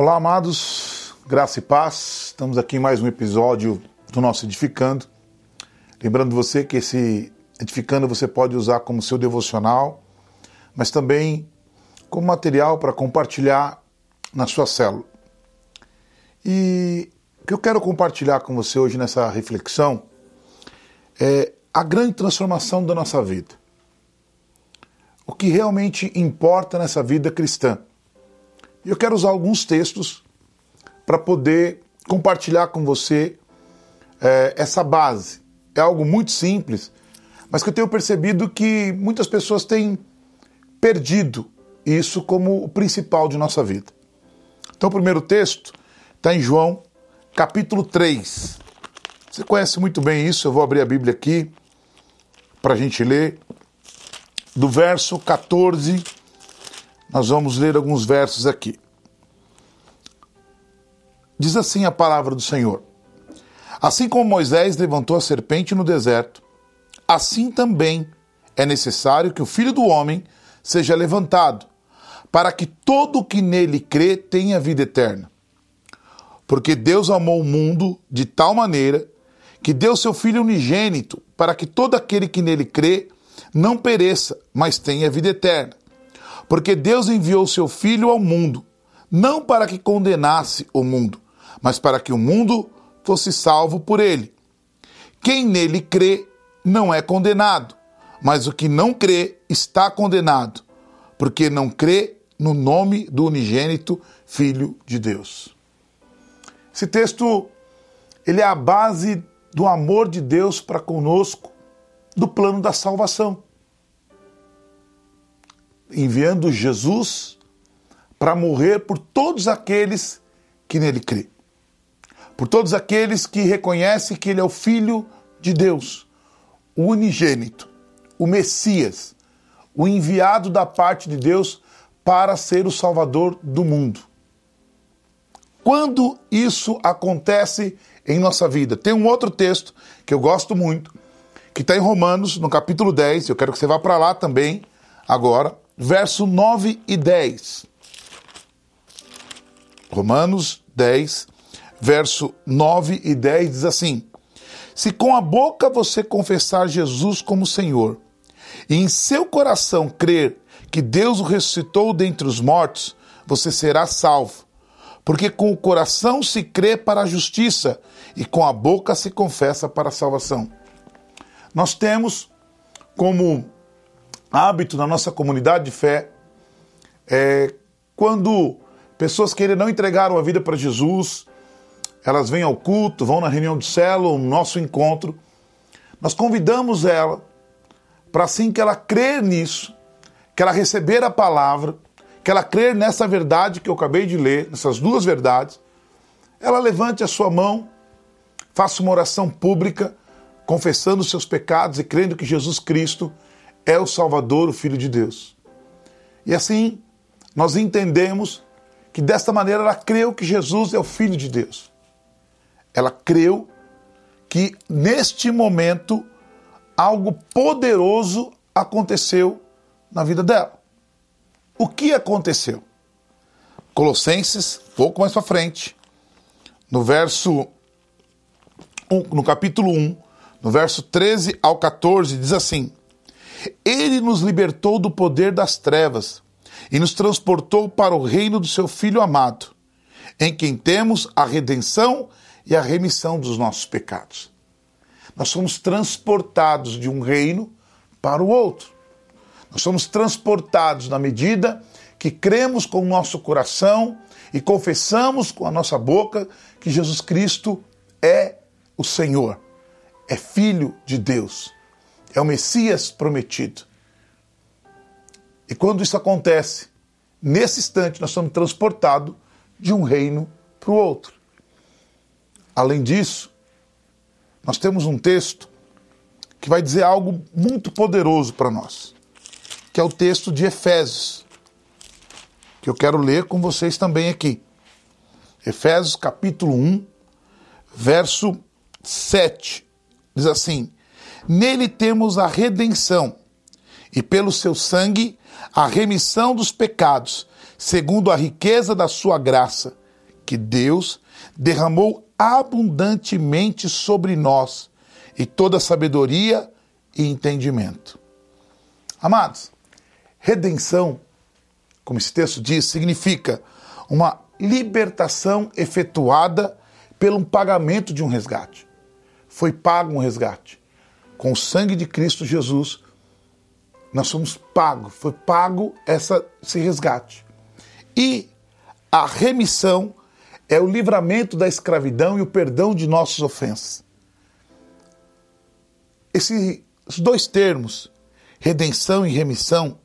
Olá, amados, graça e paz. Estamos aqui em mais um episódio do nosso Edificando. Lembrando você que esse Edificando você pode usar como seu devocional, mas também como material para compartilhar na sua célula. E o que eu quero compartilhar com você hoje nessa reflexão é a grande transformação da nossa vida. O que realmente importa nessa vida cristã. E eu quero usar alguns textos para poder compartilhar com você é, essa base. É algo muito simples, mas que eu tenho percebido que muitas pessoas têm perdido isso como o principal de nossa vida. Então, o primeiro texto está em João, capítulo 3. Você conhece muito bem isso, eu vou abrir a Bíblia aqui para a gente ler. Do verso 14 nós vamos ler alguns versos aqui. Diz assim a palavra do Senhor: Assim como Moisés levantou a serpente no deserto, assim também é necessário que o filho do homem seja levantado, para que todo o que nele crê tenha vida eterna. Porque Deus amou o mundo de tal maneira que deu seu Filho unigênito, para que todo aquele que nele crê não pereça, mas tenha vida eterna. Porque Deus enviou seu Filho ao mundo, não para que condenasse o mundo, mas para que o mundo fosse salvo por ele. Quem nele crê não é condenado, mas o que não crê está condenado, porque não crê no nome do unigênito Filho de Deus. Esse texto ele é a base do amor de Deus para conosco, do plano da salvação enviando Jesus para morrer por todos aqueles que nele crê. Por todos aqueles que reconhecem que ele é o Filho de Deus, o unigênito, o Messias, o enviado da parte de Deus para ser o Salvador do mundo. Quando isso acontece em nossa vida? Tem um outro texto que eu gosto muito, que está em Romanos, no capítulo 10, eu quero que você vá para lá também, agora, verso 9 e 10. Romanos 10, verso 9 e 10 diz assim: Se com a boca você confessar Jesus como Senhor, e em seu coração crer que Deus o ressuscitou dentre os mortos, você será salvo. Porque com o coração se crê para a justiça e com a boca se confessa para a salvação. Nós temos como hábito na nossa comunidade de fé é quando pessoas que ainda não entregaram a vida para Jesus, elas vêm ao culto, vão na reunião de célula, no nosso encontro, nós convidamos ela para assim que ela crer nisso, que ela receber a palavra, que ela crer nessa verdade que eu acabei de ler, nessas duas verdades, ela levante a sua mão, faça uma oração pública, confessando os seus pecados e crendo que Jesus Cristo é o Salvador, o Filho de Deus. E assim, nós entendemos que desta maneira ela creu que Jesus é o Filho de Deus. Ela creu que neste momento algo poderoso aconteceu na vida dela. O que aconteceu? Colossenses, pouco mais para frente, no verso no capítulo 1, no verso 13 ao 14, diz assim: ele nos libertou do poder das trevas e nos transportou para o reino do seu Filho amado, em quem temos a redenção e a remissão dos nossos pecados. Nós somos transportados de um reino para o outro. Nós somos transportados na medida que cremos com o nosso coração e confessamos com a nossa boca que Jesus Cristo é o Senhor, é Filho de Deus é o Messias prometido. E quando isso acontece, nesse instante nós somos transportados de um reino para o outro. Além disso, nós temos um texto que vai dizer algo muito poderoso para nós, que é o texto de Efésios, que eu quero ler com vocês também aqui. Efésios capítulo 1, verso 7. Diz assim: Nele temos a redenção e pelo seu sangue a remissão dos pecados, segundo a riqueza da sua graça, que Deus derramou abundantemente sobre nós e toda sabedoria e entendimento. Amados, redenção, como esse texto diz, significa uma libertação efetuada pelo pagamento de um resgate. Foi pago um resgate. Com o sangue de Cristo Jesus, nós somos pagos, foi pago essa, esse resgate. E a remissão é o livramento da escravidão e o perdão de nossas ofensas. Esses dois termos, redenção e remissão,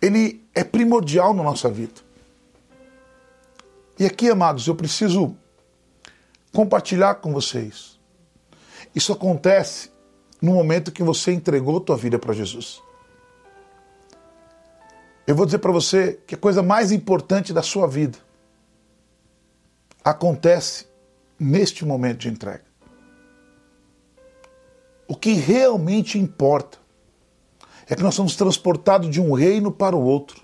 ele é primordial na nossa vida. E aqui, amados, eu preciso compartilhar com vocês. Isso acontece no momento que você entregou tua vida para Jesus. Eu vou dizer para você que a coisa mais importante da sua vida acontece neste momento de entrega. O que realmente importa é que nós somos transportados de um reino para o outro.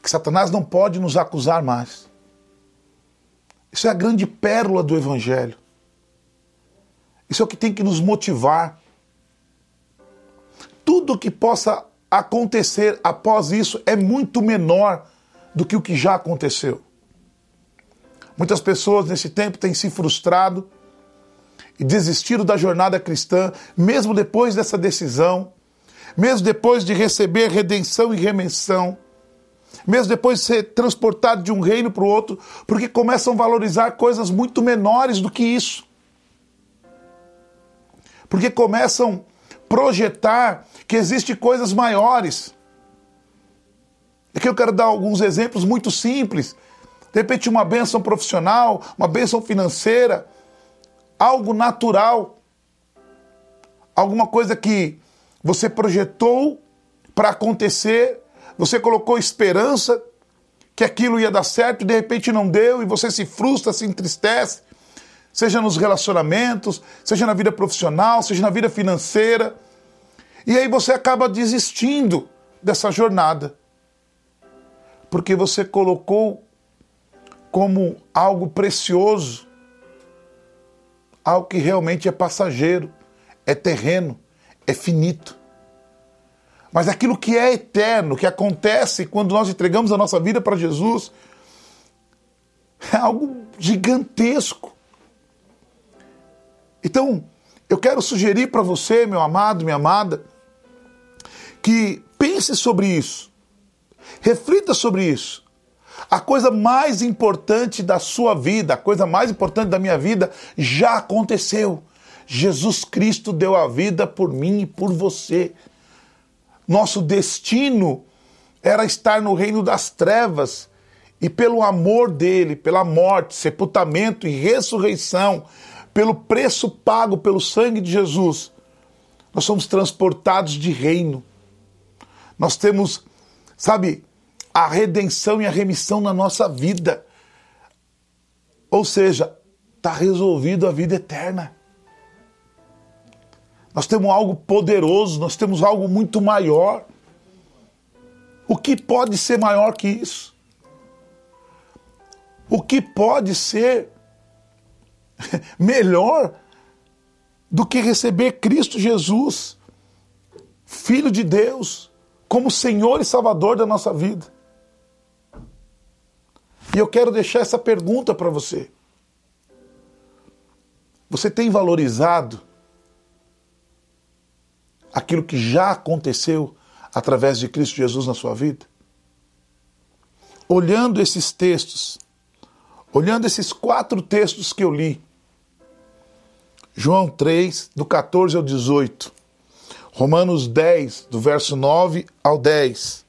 Que Satanás não pode nos acusar mais. Isso é a grande pérola do Evangelho. Isso é o que tem que nos motivar. Tudo que possa acontecer após isso é muito menor do que o que já aconteceu. Muitas pessoas nesse tempo têm se frustrado e desistiram da jornada cristã, mesmo depois dessa decisão, mesmo depois de receber redenção e remissão mesmo depois de ser transportado de um reino para o outro, porque começam a valorizar coisas muito menores do que isso. Porque começam a projetar que existem coisas maiores. Aqui eu quero dar alguns exemplos muito simples. De repente, uma benção profissional, uma benção financeira, algo natural, alguma coisa que você projetou para acontecer você colocou esperança que aquilo ia dar certo e de repente não deu e você se frustra, se entristece, seja nos relacionamentos, seja na vida profissional, seja na vida financeira. E aí você acaba desistindo dessa jornada. Porque você colocou como algo precioso, algo que realmente é passageiro, é terreno, é finito. Mas aquilo que é eterno, que acontece quando nós entregamos a nossa vida para Jesus, é algo gigantesco. Então, eu quero sugerir para você, meu amado, minha amada, que pense sobre isso. Reflita sobre isso. A coisa mais importante da sua vida, a coisa mais importante da minha vida já aconteceu. Jesus Cristo deu a vida por mim e por você. Nosso destino era estar no reino das trevas e pelo amor dele, pela morte, sepultamento e ressurreição, pelo preço pago pelo sangue de Jesus, nós somos transportados de reino. Nós temos, sabe, a redenção e a remissão na nossa vida. Ou seja, está resolvido a vida eterna. Nós temos algo poderoso, nós temos algo muito maior. O que pode ser maior que isso? O que pode ser melhor do que receber Cristo Jesus, Filho de Deus, como Senhor e Salvador da nossa vida? E eu quero deixar essa pergunta para você. Você tem valorizado aquilo que já aconteceu através de Cristo Jesus na sua vida? Olhando esses textos, olhando esses quatro textos que eu li, João 3, do 14 ao 18, Romanos 10, do verso 9 ao 10,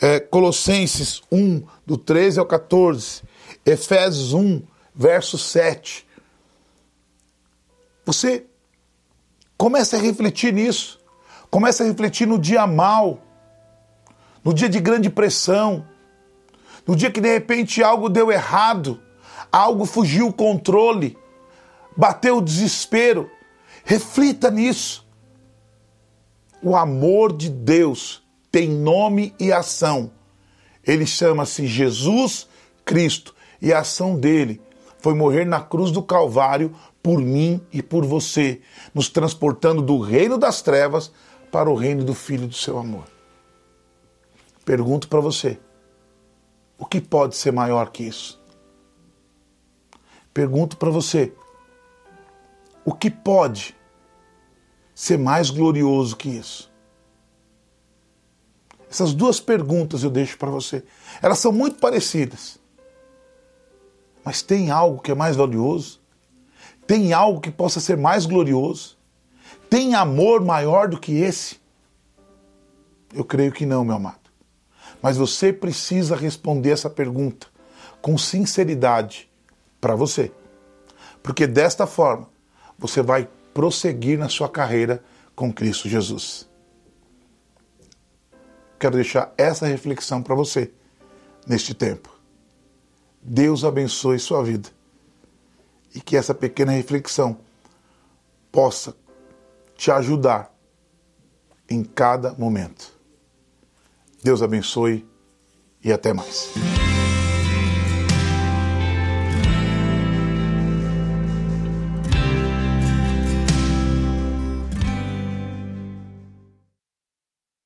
é, Colossenses 1, do 13 ao 14, Efésios 1, verso 7. Você Comece a refletir nisso. Comece a refletir no dia mal, no dia de grande pressão, no dia que de repente algo deu errado, algo fugiu o controle, bateu o desespero. Reflita nisso. O amor de Deus tem nome e ação. Ele chama-se Jesus Cristo E a ação dele foi morrer na cruz do Calvário por mim e por você, nos transportando do reino das trevas para o reino do Filho do seu amor. Pergunto para você: o que pode ser maior que isso? Pergunto para você: o que pode ser mais glorioso que isso? Essas duas perguntas eu deixo para você. Elas são muito parecidas. Mas tem algo que é mais valioso? Tem algo que possa ser mais glorioso? Tem amor maior do que esse? Eu creio que não, meu amado. Mas você precisa responder essa pergunta com sinceridade para você. Porque desta forma você vai prosseguir na sua carreira com Cristo Jesus. Quero deixar essa reflexão para você neste tempo. Deus abençoe sua vida e que essa pequena reflexão possa te ajudar em cada momento. Deus abençoe e até mais.